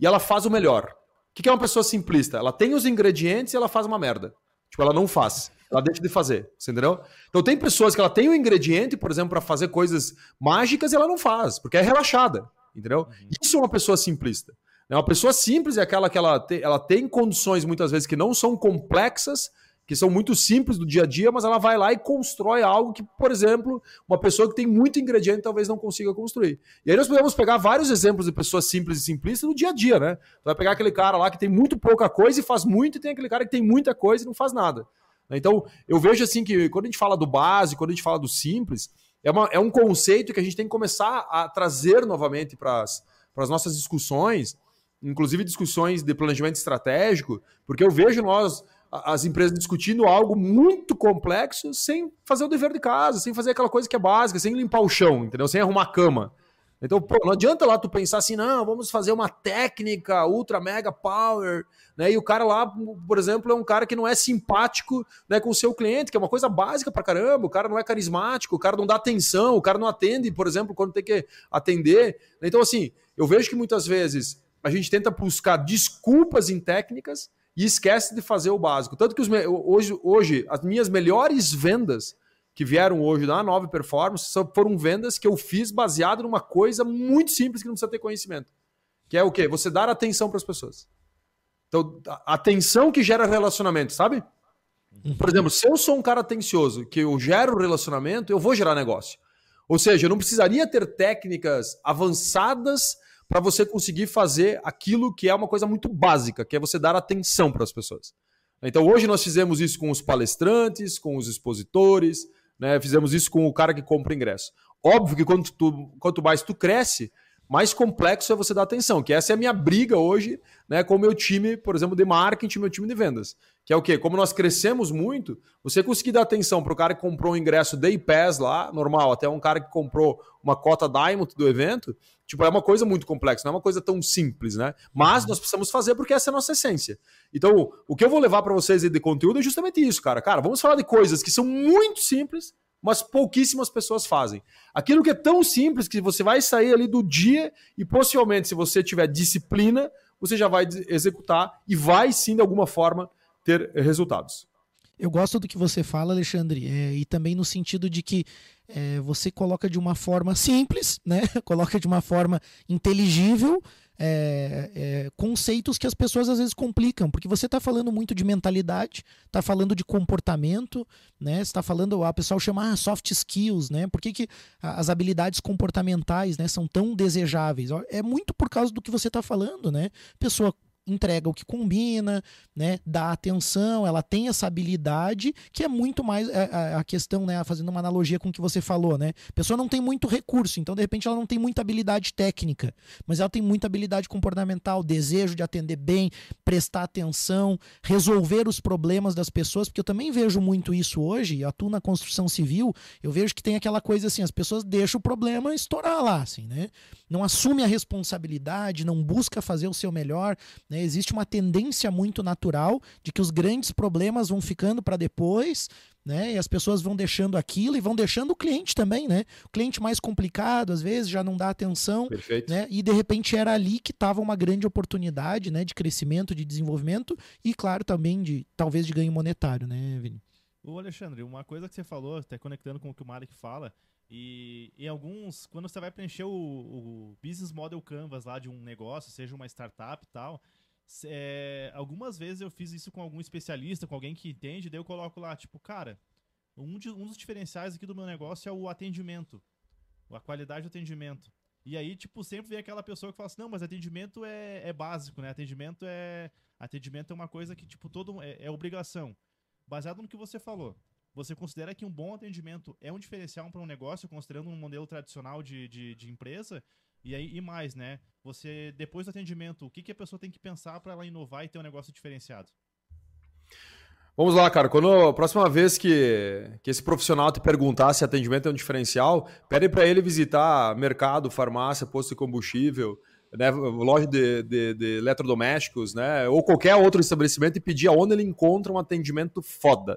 e ela faz o melhor. O que é uma pessoa simplista? Ela tem os ingredientes e ela faz uma merda. Tipo, ela não faz. Ela deixa de fazer. Você entendeu? Então tem pessoas que ela tem o ingrediente, por exemplo, para fazer coisas mágicas e ela não faz, porque é relaxada. Entendeu? Uhum. Isso é uma pessoa simplista. Uma pessoa simples é aquela que ela, te, ela tem condições muitas vezes que não são complexas, que são muito simples do dia a dia, mas ela vai lá e constrói algo que, por exemplo, uma pessoa que tem muito ingrediente talvez não consiga construir. E aí nós podemos pegar vários exemplos de pessoas simples e simplistas no dia a dia, né? Tu vai pegar aquele cara lá que tem muito pouca coisa e faz muito, e tem aquele cara que tem muita coisa e não faz nada. Então, eu vejo assim que quando a gente fala do básico, quando a gente fala do simples, é, uma, é um conceito que a gente tem que começar a trazer novamente para as nossas discussões, inclusive discussões de planejamento estratégico, porque eu vejo nós, as empresas discutindo algo muito complexo sem fazer o dever de casa, sem fazer aquela coisa que é básica, sem limpar o chão, entendeu? Sem arrumar a cama. Então, pô, não adianta lá tu pensar assim, não, vamos fazer uma técnica ultra mega power, né? E o cara lá, por exemplo, é um cara que não é simpático, né, com o seu cliente, que é uma coisa básica pra caramba, o cara não é carismático, o cara não dá atenção, o cara não atende, por exemplo, quando tem que atender. Então, assim, eu vejo que muitas vezes a gente tenta buscar desculpas em técnicas e esquece de fazer o básico. Tanto que os, hoje, hoje as minhas melhores vendas que vieram hoje da Nova Performance foram vendas que eu fiz baseado numa coisa muito simples que não precisa ter conhecimento. Que é o quê? Você dar atenção para as pessoas. Então, atenção que gera relacionamento, sabe? Por exemplo, se eu sou um cara atencioso, que eu gero relacionamento, eu vou gerar negócio. Ou seja, eu não precisaria ter técnicas avançadas para você conseguir fazer aquilo que é uma coisa muito básica, que é você dar atenção para as pessoas. Então, hoje nós fizemos isso com os palestrantes, com os expositores, né? Fizemos isso com o cara que compra ingresso. Óbvio que quanto, tu, quanto mais tu cresce, mais complexo é você dar atenção, que essa é a minha briga hoje né, com o meu time, por exemplo, de marketing, meu time de vendas. Que é o quê? Como nós crescemos muito, você conseguir dar atenção para o cara que comprou um ingresso Day Pass lá, normal, até um cara que comprou uma cota Diamond do evento, tipo, é uma coisa muito complexa, não é uma coisa tão simples, né? Mas nós precisamos fazer porque essa é a nossa essência. Então, o que eu vou levar para vocês de conteúdo é justamente isso, cara. Cara, vamos falar de coisas que são muito simples, mas pouquíssimas pessoas fazem. Aquilo que é tão simples que você vai sair ali do dia e possivelmente, se você tiver disciplina, você já vai executar e vai sim, de alguma forma, ter resultados. Eu gosto do que você fala, Alexandre, é, e também no sentido de que é, você coloca de uma forma simples, (laughs) né? coloca de uma forma inteligível é, conceitos que as pessoas às vezes complicam, porque você está falando muito de mentalidade, está falando de comportamento, né? está falando, a pessoa chama ah, soft skills, né? Por que, que as habilidades comportamentais né, são tão desejáveis? É muito por causa do que você está falando, né? Pessoa entrega o que combina, né? Dá atenção, ela tem essa habilidade que é muito mais a, é, é, a, questão, né? Fazendo uma analogia com o que você falou, né? A pessoa não tem muito recurso, então de repente ela não tem muita habilidade técnica, mas ela tem muita habilidade comportamental, desejo de atender bem, prestar atenção, resolver os problemas das pessoas, porque eu também vejo muito isso hoje, atuo na construção civil, eu vejo que tem aquela coisa assim, as pessoas deixam o problema estourar lá, assim, né? Não assume a responsabilidade, não busca fazer o seu melhor, né? Né? Existe uma tendência muito natural de que os grandes problemas vão ficando para depois, né? E as pessoas vão deixando aquilo e vão deixando o cliente também, né? O cliente mais complicado, às vezes, já não dá atenção. Perfeito. Né? E de repente era ali que estava uma grande oportunidade né? de crescimento, de desenvolvimento e, claro, também de talvez de ganho monetário, né, Vini? Ô Alexandre, uma coisa que você falou, até conectando com o que o Malik fala, e em alguns, quando você vai preencher o, o, business model canvas lá de um negócio, seja uma startup e tal, é, algumas vezes eu fiz isso com algum especialista, com alguém que entende, daí eu coloco lá, tipo, cara, um, de, um dos diferenciais aqui do meu negócio é o atendimento, a qualidade do atendimento. E aí, tipo, sempre vem aquela pessoa que fala assim, não, mas atendimento é, é básico, né? Atendimento é. Atendimento é uma coisa que, tipo, todo. É, é obrigação. Baseado no que você falou. Você considera que um bom atendimento é um diferencial para um negócio, considerando um modelo tradicional de, de, de empresa? E aí, e mais, né? Você, depois do atendimento, o que, que a pessoa tem que pensar para ela inovar e ter um negócio diferenciado? Vamos lá, cara. Quando a próxima vez que, que esse profissional te perguntar se atendimento é um diferencial, pede para ele visitar mercado, farmácia, posto de combustível, né, loja de, de, de, eletrodomésticos, né, ou qualquer outro estabelecimento e pedir aonde ele encontra um atendimento foda.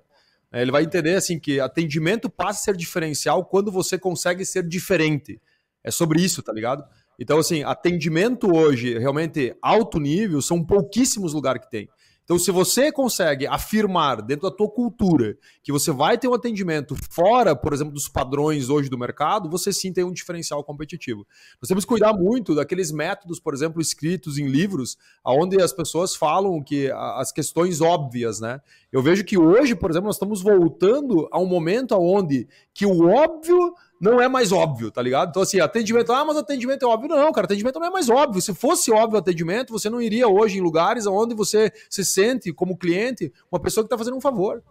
Ele vai entender assim que atendimento passa a ser diferencial quando você consegue ser diferente. É sobre isso, tá ligado? Então, assim, atendimento hoje, realmente alto nível, são pouquíssimos lugares que tem. Então, se você consegue afirmar dentro da tua cultura que você vai ter um atendimento fora, por exemplo, dos padrões hoje do mercado, você sim tem um diferencial competitivo. Nós temos que cuidar muito daqueles métodos, por exemplo, escritos em livros, onde as pessoas falam que as questões óbvias, né? Eu vejo que hoje, por exemplo, nós estamos voltando a um momento onde que o óbvio não é mais óbvio, tá ligado? Então, assim, atendimento, ah, mas atendimento é óbvio. Não, cara, atendimento não é mais óbvio. Se fosse óbvio o atendimento, você não iria hoje em lugares onde você se sente, como cliente, uma pessoa que está fazendo um favor.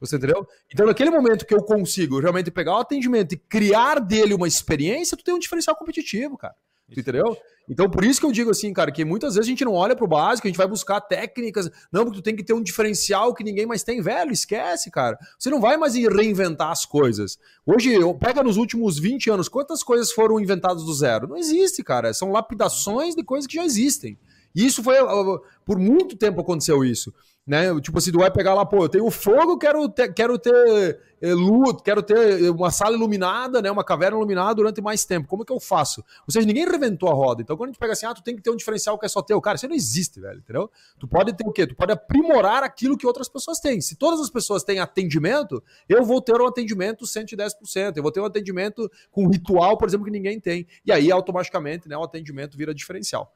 Você entendeu? Então, naquele momento que eu consigo realmente pegar o atendimento e criar dele uma experiência, tu tem um diferencial competitivo, cara. Entendeu? Então, por isso que eu digo assim, cara, que muitas vezes a gente não olha pro básico, a gente vai buscar técnicas. Não, porque tu tem que ter um diferencial que ninguém mais tem. Velho, esquece, cara. Você não vai mais reinventar as coisas. Hoje, pega nos últimos 20 anos, quantas coisas foram inventadas do zero? Não existe, cara. São lapidações de coisas que já existem. E isso foi. Por muito tempo aconteceu isso. Né? Tipo assim, tu vai pegar lá, pô, eu tenho fogo, quero ter, quero ter é, quero ter uma sala iluminada, né? Uma caverna iluminada durante mais tempo. Como é que eu faço? Ou seja, ninguém reventou a roda. Então, quando a gente pega assim, ah, tu tem que ter um diferencial que é só teu. Cara, isso não existe, velho, entendeu? Tu pode ter o quê? Tu pode aprimorar aquilo que outras pessoas têm. Se todas as pessoas têm atendimento, eu vou ter um atendimento 110%. Eu vou ter um atendimento com ritual, por exemplo, que ninguém tem. E aí, automaticamente, né, o atendimento vira diferencial.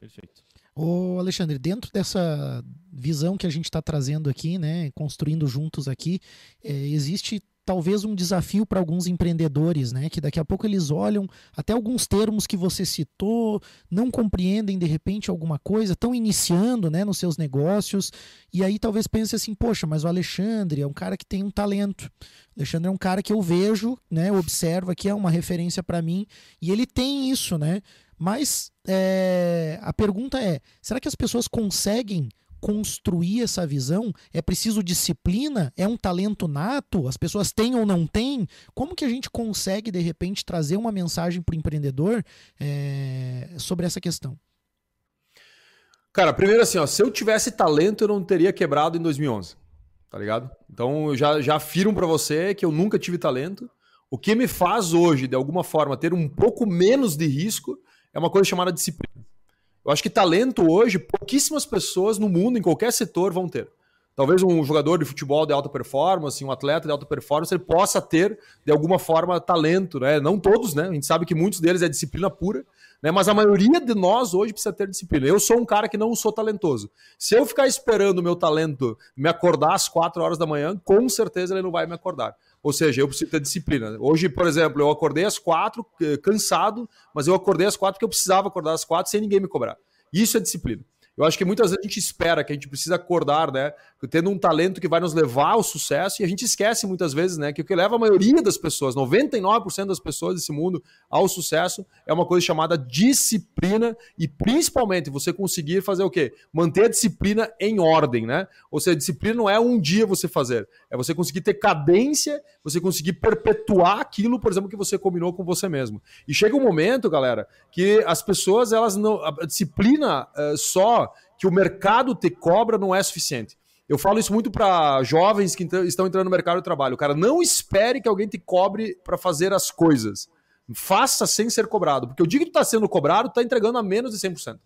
Perfeito. Ô Alexandre, dentro dessa visão que a gente está trazendo aqui, né, construindo juntos aqui, é, existe talvez um desafio para alguns empreendedores, né? Que daqui a pouco eles olham até alguns termos que você citou, não compreendem de repente alguma coisa, estão iniciando, né, nos seus negócios e aí talvez pense assim, poxa, mas o Alexandre é um cara que tem um talento. O Alexandre é um cara que eu vejo, né, observo aqui é uma referência para mim e ele tem isso, né? Mas é, a pergunta é: será que as pessoas conseguem construir essa visão? É preciso disciplina? É um talento nato? As pessoas têm ou não têm? Como que a gente consegue, de repente, trazer uma mensagem para o empreendedor é, sobre essa questão? Cara, primeiro assim, ó, se eu tivesse talento, eu não teria quebrado em 2011, tá ligado? Então, eu já, já afirmo para você que eu nunca tive talento. O que me faz hoje, de alguma forma, ter um pouco menos de risco é uma coisa chamada disciplina. Eu acho que talento hoje, pouquíssimas pessoas no mundo, em qualquer setor, vão ter. Talvez um jogador de futebol de alta performance, um atleta de alta performance, ele possa ter, de alguma forma, talento, né? Não todos, né? A gente sabe que muitos deles é disciplina pura, né? Mas a maioria de nós hoje precisa ter disciplina. Eu sou um cara que não sou talentoso. Se eu ficar esperando o meu talento me acordar às 4 horas da manhã, com certeza ele não vai me acordar. Ou seja, eu preciso ter disciplina. Hoje, por exemplo, eu acordei às quatro, eh, cansado, mas eu acordei às quatro porque eu precisava acordar às quatro sem ninguém me cobrar. Isso é disciplina. Eu acho que muitas vezes a gente espera que a gente precisa acordar, né? Tendo um talento que vai nos levar ao sucesso, e a gente esquece muitas vezes, né? Que o que leva a maioria das pessoas, 99% das pessoas desse mundo, ao sucesso é uma coisa chamada disciplina, e principalmente você conseguir fazer o quê? Manter a disciplina em ordem, né? Ou seja, disciplina não é um dia você fazer, é você conseguir ter cadência, você conseguir perpetuar aquilo, por exemplo, que você combinou com você mesmo. E chega um momento, galera, que as pessoas, elas não. A disciplina uh, só que o mercado te cobra não é suficiente. Eu falo isso muito para jovens que estão entrando no mercado de trabalho. Cara, não espere que alguém te cobre para fazer as coisas. Faça sem ser cobrado. Porque o dia que tu está sendo cobrado, tu está entregando a menos de 100%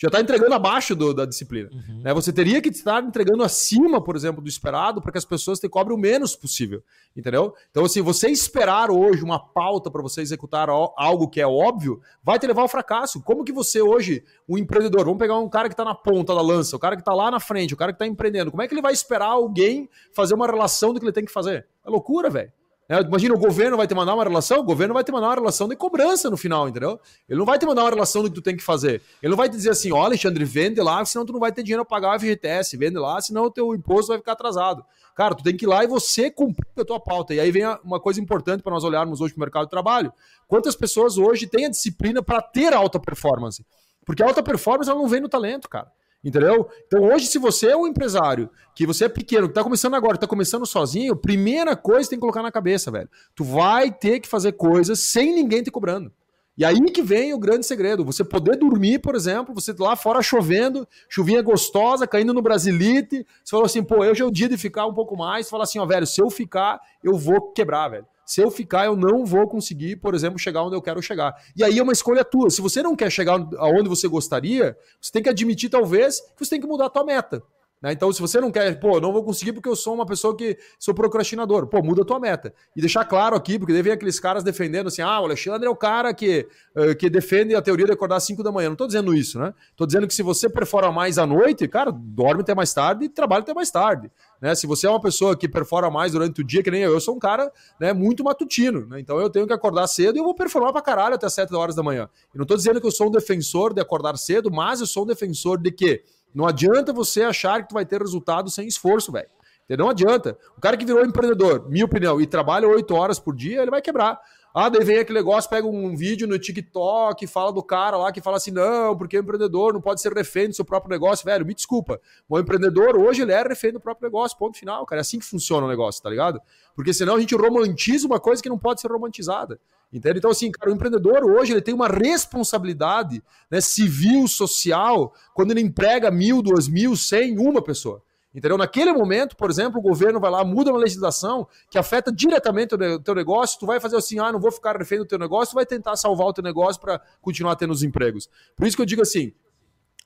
já está entregando abaixo do, da disciplina. Uhum. Né? Você teria que estar entregando acima, por exemplo, do esperado, para que as pessoas te cobrem o menos possível. Entendeu? Então, assim, você esperar hoje uma pauta para você executar algo que é óbvio, vai te levar ao fracasso. Como que você hoje, um empreendedor, vamos pegar um cara que está na ponta da lança, o cara que está lá na frente, o cara que está empreendendo, como é que ele vai esperar alguém fazer uma relação do que ele tem que fazer? É loucura, velho. É, imagina, o governo vai te mandar uma relação, o governo vai te mandar uma relação de cobrança no final, entendeu? Ele não vai te mandar uma relação do que tu tem que fazer. Ele não vai te dizer assim, ó, Alexandre, vende lá, senão tu não vai ter dinheiro para pagar o FGTS, vende lá, senão o teu imposto vai ficar atrasado. Cara, tu tem que ir lá e você cumprir a tua pauta. E aí vem uma coisa importante para nós olharmos hoje para o mercado de trabalho. Quantas pessoas hoje têm a disciplina para ter alta performance? Porque a alta performance ela não vem no talento, cara. Entendeu? Então hoje, se você é um empresário, que você é pequeno, que tá começando agora, que tá começando sozinho, primeira coisa tem que colocar na cabeça, velho. Tu vai ter que fazer coisas sem ninguém te cobrando. E aí que vem o grande segredo. Você poder dormir, por exemplo, você lá fora chovendo, chuvinha gostosa, caindo no Brasilite. Você falou assim, pô, hoje é o dia de ficar um pouco mais. Você fala assim, ó, velho, se eu ficar, eu vou quebrar, velho. Se eu ficar, eu não vou conseguir, por exemplo, chegar onde eu quero chegar. E aí é uma escolha tua. Se você não quer chegar aonde você gostaria, você tem que admitir, talvez, que você tem que mudar a tua meta. Né? Então, se você não quer, pô, não vou conseguir porque eu sou uma pessoa que sou procrastinador. Pô, muda a tua meta. E deixar claro aqui, porque daí vem aqueles caras defendendo assim, ah, o Alexandre é o cara que, uh, que defende a teoria de acordar às 5 da manhã. Não tô dizendo isso, né? Tô dizendo que se você performa mais à noite, cara, dorme até mais tarde e trabalha até mais tarde. Né? Se você é uma pessoa que performa mais durante o dia, que nem eu, eu sou um cara né, muito matutino. Né? Então eu tenho que acordar cedo e eu vou performar pra caralho até 7 horas da manhã. E não tô dizendo que eu sou um defensor de acordar cedo, mas eu sou um defensor de que não adianta você achar que tu vai ter resultado sem esforço, velho. Não adianta. O cara que virou empreendedor, minha opinião, e trabalha oito horas por dia, ele vai quebrar. Ah, daí vem aquele negócio, pega um vídeo no TikTok, fala do cara lá que fala assim: não, porque o empreendedor não pode ser refém do seu próprio negócio. Velho, me desculpa. O empreendedor hoje ele é refém do próprio negócio, ponto final, cara. É assim que funciona o negócio, tá ligado? Porque senão a gente romantiza uma coisa que não pode ser romantizada. Entende? Então, assim, cara, o empreendedor hoje ele tem uma responsabilidade né, civil, social, quando ele emprega mil, duas mil, cem, uma pessoa. Entendeu? Naquele momento, por exemplo, o governo vai lá, muda uma legislação que afeta diretamente o teu negócio, tu vai fazer assim, ah, não vou ficar refém do teu negócio, tu vai tentar salvar o teu negócio para continuar tendo os empregos. Por isso que eu digo assim,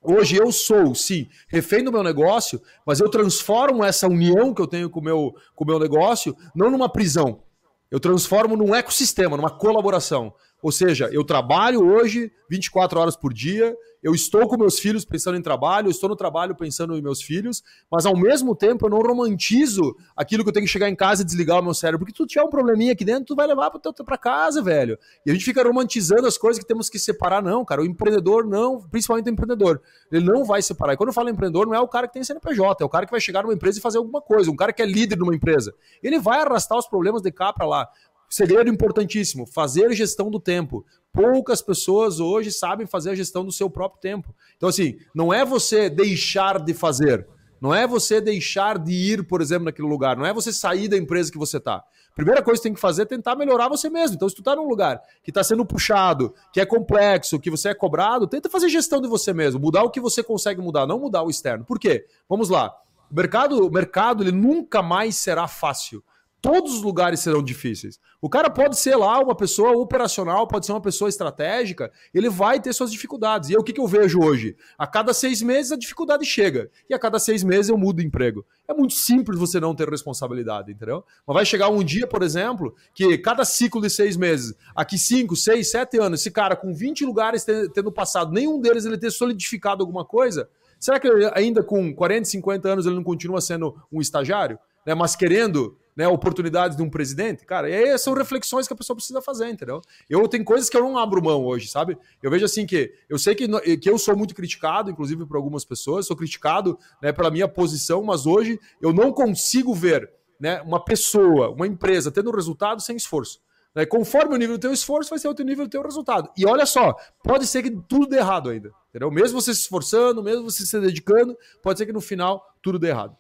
Hoje eu sou, sim, refém do meu negócio, mas eu transformo essa união que eu tenho com meu, com o meu negócio não numa prisão. Eu transformo num ecossistema, numa colaboração. Ou seja, eu trabalho hoje 24 horas por dia, eu estou com meus filhos pensando em trabalho, eu estou no trabalho pensando em meus filhos, mas ao mesmo tempo eu não romantizo aquilo que eu tenho que chegar em casa e desligar o meu cérebro, porque tu tiver um probleminha aqui dentro, tu vai levar para casa, velho. E a gente fica romantizando as coisas que temos que separar, não, cara. O empreendedor não, principalmente o empreendedor, ele não vai separar. E quando eu falo empreendedor, não é o cara que tem CNPJ, é o cara que vai chegar numa empresa e fazer alguma coisa, um cara que é líder numa empresa. Ele vai arrastar os problemas de cá para lá. Segredo importantíssimo: fazer gestão do tempo. Poucas pessoas hoje sabem fazer a gestão do seu próprio tempo. Então, assim, não é você deixar de fazer. Não é você deixar de ir, por exemplo, naquele lugar. Não é você sair da empresa que você está. Primeira coisa que tem que fazer é tentar melhorar você mesmo. Então, se tu está num lugar que está sendo puxado, que é complexo, que você é cobrado, tenta fazer gestão de você mesmo. Mudar o que você consegue mudar, não mudar o externo. Por quê? Vamos lá. O mercado, o mercado ele nunca mais será fácil. Todos os lugares serão difíceis. O cara pode ser lá uma pessoa operacional, pode ser uma pessoa estratégica, ele vai ter suas dificuldades. E aí, o que, que eu vejo hoje? A cada seis meses a dificuldade chega. E a cada seis meses eu mudo de emprego. É muito simples você não ter responsabilidade, entendeu? Mas vai chegar um dia, por exemplo, que cada ciclo de seis meses, aqui cinco, seis, sete anos, esse cara com 20 lugares tendo passado, nenhum deles ele ter solidificado alguma coisa, será que ainda com 40, 50 anos ele não continua sendo um estagiário? Né, mas querendo né, oportunidades de um presidente, cara, e aí são reflexões que a pessoa precisa fazer, entendeu? Eu tenho coisas que eu não abro mão hoje, sabe? Eu vejo assim que eu sei que, que eu sou muito criticado, inclusive por algumas pessoas, sou criticado né, pela minha posição, mas hoje eu não consigo ver né, uma pessoa, uma empresa tendo resultado sem esforço. Né? Conforme o nível do teu esforço, vai ser outro nível do teu resultado. E olha só, pode ser que tudo dê errado ainda. Entendeu? Mesmo você se esforçando, mesmo você se dedicando, pode ser que no final tudo dê errado.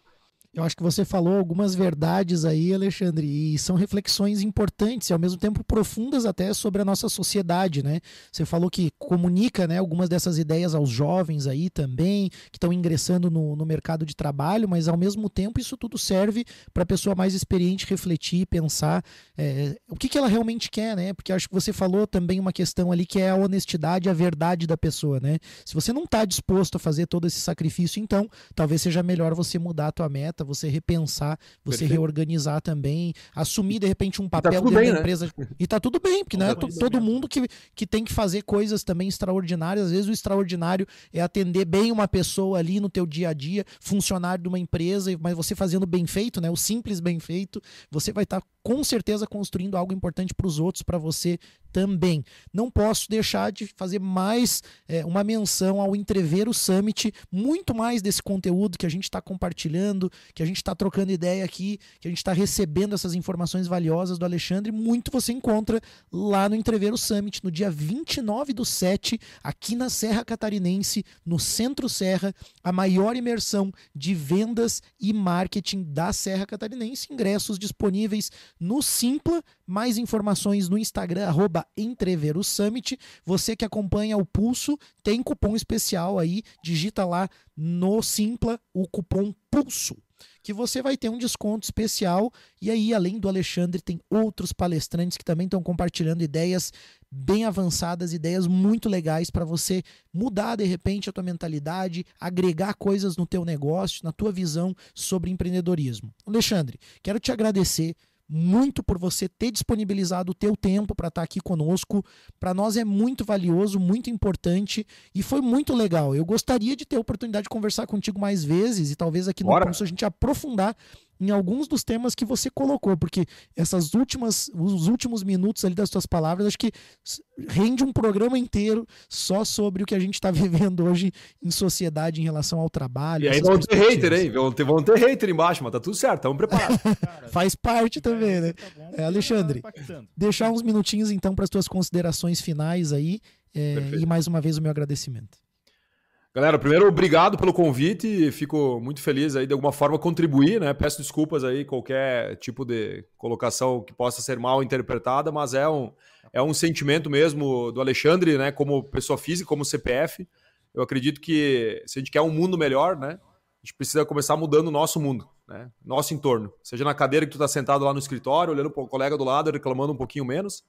Eu acho que você falou algumas verdades aí, Alexandre, e são reflexões importantes e ao mesmo tempo profundas até sobre a nossa sociedade, né? Você falou que comunica, né, algumas dessas ideias aos jovens aí também, que estão ingressando no, no mercado de trabalho, mas ao mesmo tempo isso tudo serve para a pessoa mais experiente refletir, pensar é, o que, que ela realmente quer, né? Porque acho que você falou também uma questão ali que é a honestidade, a verdade da pessoa, né? Se você não está disposto a fazer todo esse sacrifício, então talvez seja melhor você mudar a tua meta você repensar, você Perfeito. reorganizar também, assumir de repente um papel tá dentro bem, da né? empresa. Né? E tá tudo bem, porque não é todo mundo que, que tem que fazer coisas também extraordinárias. Às vezes o extraordinário é atender bem uma pessoa ali no teu dia a dia, funcionário de uma empresa, mas você fazendo bem feito, né? O simples bem feito, você vai estar tá, com certeza construindo algo importante para os outros, para você também. Não posso deixar de fazer mais é, uma menção ao Entrever o Summit, muito mais desse conteúdo que a gente está compartilhando, que a gente está trocando ideia aqui, que a gente está recebendo essas informações valiosas do Alexandre, muito você encontra lá no Entrever o Summit, no dia 29 do 7, aqui na Serra Catarinense, no Centro Serra, a maior imersão de vendas e marketing da Serra Catarinense. Ingressos disponíveis no Simpla, mais informações no Instagram, arroba Entrever Summit. Você que acompanha o Pulso, tem cupom especial aí, digita lá no Simpla o cupom PULSO que você vai ter um desconto especial. E aí, além do Alexandre, tem outros palestrantes que também estão compartilhando ideias bem avançadas, ideias muito legais para você mudar de repente a tua mentalidade, agregar coisas no teu negócio, na tua visão sobre empreendedorismo. Alexandre, quero te agradecer muito por você ter disponibilizado o teu tempo para estar tá aqui conosco. Para nós é muito valioso, muito importante e foi muito legal. Eu gostaria de ter a oportunidade de conversar contigo mais vezes e talvez aqui no Bora. curso a gente aprofundar em alguns dos temas que você colocou, porque essas últimas, os últimos minutos ali das suas palavras, acho que rende um programa inteiro só sobre o que a gente está (laughs) vivendo hoje em sociedade em relação ao trabalho. E aí vão ter hater, hein? Vão ter, vão ter hater embaixo, mas tá tudo certo, estamos preparados. (laughs) Faz parte também, né? Tá é, Alexandre, deixar uns minutinhos então para as tuas considerações finais aí é, e mais uma vez o meu agradecimento. Galera, primeiro, obrigado pelo convite. Fico muito feliz aí de alguma forma contribuir, né? Peço desculpas aí qualquer tipo de colocação que possa ser mal interpretada, mas é um, é um sentimento mesmo do Alexandre, né? Como pessoa física, como CPF. Eu acredito que se a gente quer um mundo melhor, né? A gente precisa começar mudando o nosso mundo, né? Nosso entorno. Seja na cadeira que tu está sentado lá no escritório, olhando para o colega do lado, reclamando um pouquinho menos,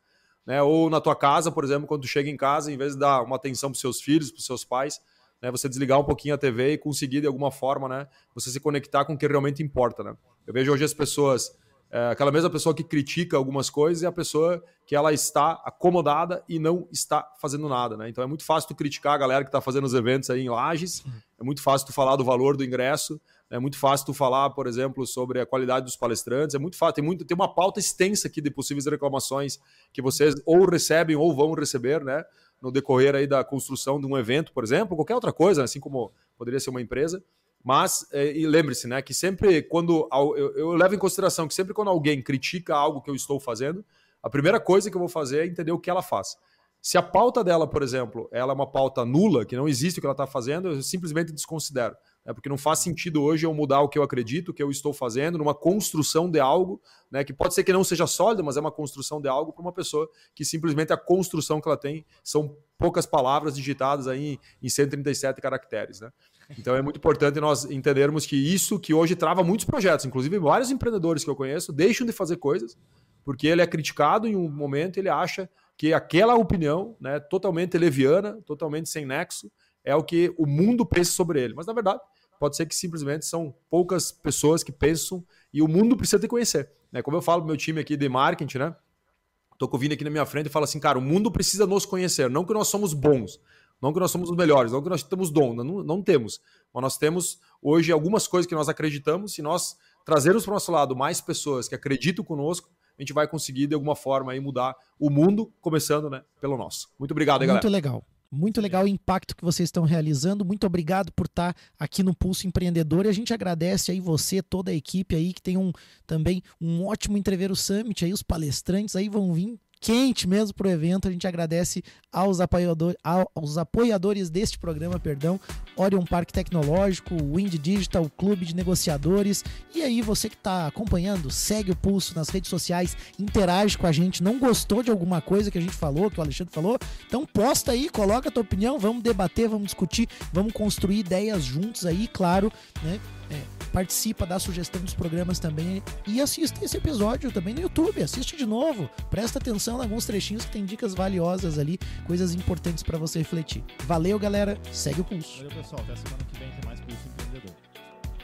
né? Ou na tua casa, por exemplo, quando tu chega em casa, em vez de dar uma atenção para seus filhos, para seus pais, né, você desligar um pouquinho a TV e conseguir, de alguma forma, né, você se conectar com o que realmente importa. Né? Eu vejo hoje as pessoas, é, aquela mesma pessoa que critica algumas coisas e a pessoa que ela está acomodada e não está fazendo nada. Né? Então é muito fácil tu criticar a galera que está fazendo os eventos aí em Lages, é muito fácil tu falar do valor do ingresso, é muito fácil tu falar, por exemplo, sobre a qualidade dos palestrantes, é muito fácil, tem, muito, tem uma pauta extensa aqui de possíveis reclamações que vocês ou recebem ou vão receber, né? No decorrer aí da construção de um evento, por exemplo, qualquer outra coisa, assim como poderia ser uma empresa. Mas, é, e lembre-se, né, que sempre quando. Eu, eu, levo em consideração que sempre quando alguém critica algo que eu estou fazendo, a primeira coisa que eu vou fazer é entender o que ela faz. Se a pauta dela, por exemplo, ela é uma pauta nula, que não existe o que ela está fazendo, eu simplesmente desconsidero. É porque não faz sentido hoje eu mudar o que eu acredito, o que eu estou fazendo, numa construção de algo, né, que pode ser que não seja sólida, mas é uma construção de algo para uma pessoa que simplesmente a construção que ela tem são poucas palavras digitadas aí em 137 caracteres. Né? Então é muito importante nós entendermos que isso que hoje trava muitos projetos, inclusive vários empreendedores que eu conheço, deixam de fazer coisas porque ele é criticado em um momento ele acha que aquela opinião, né, totalmente leviana, totalmente sem nexo, é o que o mundo pensa sobre ele. Mas na verdade, pode ser que simplesmente são poucas pessoas que pensam e o mundo precisa te conhecer. Né? Como eu falo pro meu time aqui de marketing, né? Tô com o Vini aqui na minha frente e falo assim, cara, o mundo precisa nos conhecer, não que nós somos bons, não que nós somos os melhores, não que nós temos dom, não, não temos. Mas nós temos hoje algumas coisas que nós acreditamos, se nós trazermos para o nosso lado mais pessoas que acreditam conosco, a gente vai conseguir de alguma forma aí mudar o mundo, começando né, pelo nosso. Muito obrigado, aí, galera. Muito legal. Muito legal o impacto que vocês estão realizando. Muito obrigado por estar aqui no Pulso Empreendedor. E a gente agradece aí você, toda a equipe aí que tem um também um ótimo Entreveiro Summit aí, os palestrantes aí vão vir quente mesmo para o evento. A gente agradece aos, apoiador, aos apoiadores deste programa, perdão, Orion Parque Tecnológico, Wind Digital, Clube de Negociadores. E aí, você que está acompanhando, segue o pulso nas redes sociais, interage com a gente. Não gostou de alguma coisa que a gente falou, que o Alexandre falou? Então posta aí, coloca a tua opinião, vamos debater, vamos discutir, vamos construir ideias juntos aí, claro, né? É, participa da sugestão dos programas também e assista esse episódio também no YouTube. Assiste de novo, presta atenção em alguns trechinhos que tem dicas valiosas ali, coisas importantes para você refletir. Valeu, galera. Segue o pulso. Valeu, pessoal. Até semana que vem tem mais Pulso Empreendedor.